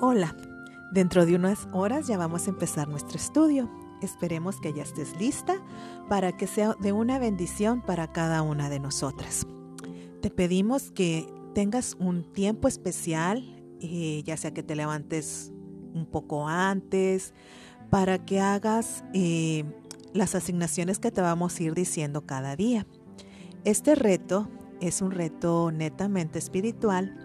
Hola, dentro de unas horas ya vamos a empezar nuestro estudio. Esperemos que ya estés lista para que sea de una bendición para cada una de nosotras. Te pedimos que tengas un tiempo especial, eh, ya sea que te levantes un poco antes, para que hagas eh, las asignaciones que te vamos a ir diciendo cada día. Este reto es un reto netamente espiritual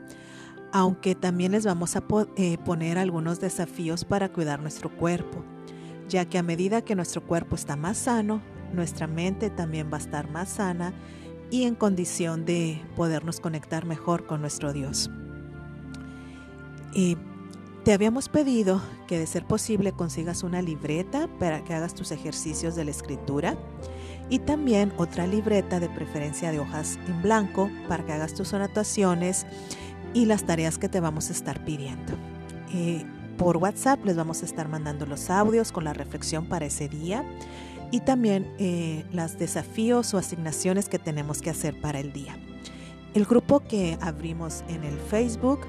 aunque también les vamos a eh, poner algunos desafíos para cuidar nuestro cuerpo, ya que a medida que nuestro cuerpo está más sano, nuestra mente también va a estar más sana y en condición de podernos conectar mejor con nuestro Dios. te habíamos pedido que de ser posible consigas una libreta para que hagas tus ejercicios de la escritura y también otra libreta de preferencia de hojas en blanco para que hagas tus anotaciones y las tareas que te vamos a estar pidiendo. Eh, por WhatsApp les vamos a estar mandando los audios con la reflexión para ese día y también eh, los desafíos o asignaciones que tenemos que hacer para el día. El grupo que abrimos en el Facebook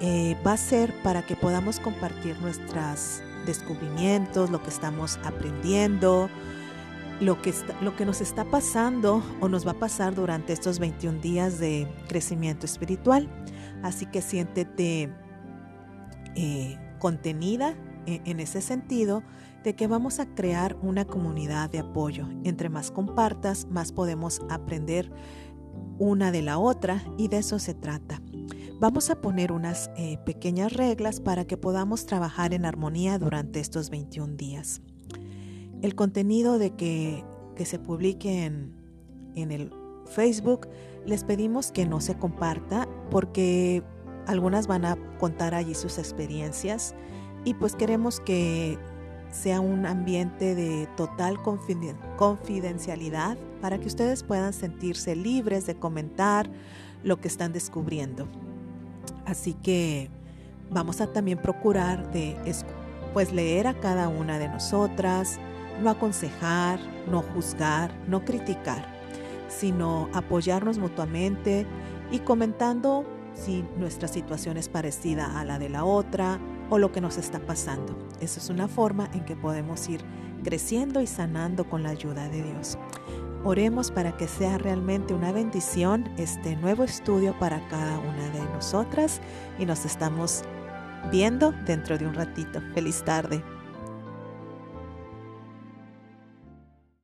eh, va a ser para que podamos compartir nuestros descubrimientos, lo que estamos aprendiendo, lo que, lo que nos está pasando o nos va a pasar durante estos 21 días de crecimiento espiritual. Así que siéntete eh, contenida en, en ese sentido de que vamos a crear una comunidad de apoyo. Entre más compartas, más podemos aprender una de la otra y de eso se trata. Vamos a poner unas eh, pequeñas reglas para que podamos trabajar en armonía durante estos 21 días. El contenido de que, que se publique en, en el Facebook les pedimos que no se comparta porque algunas van a contar allí sus experiencias y pues queremos que sea un ambiente de total confidencialidad para que ustedes puedan sentirse libres de comentar lo que están descubriendo. Así que vamos a también procurar de pues leer a cada una de nosotras, no aconsejar, no juzgar, no criticar sino apoyarnos mutuamente y comentando si nuestra situación es parecida a la de la otra o lo que nos está pasando. Eso es una forma en que podemos ir creciendo y sanando con la ayuda de Dios. Oremos para que sea realmente una bendición este nuevo estudio para cada una de nosotras y nos estamos viendo dentro de un ratito. Feliz tarde.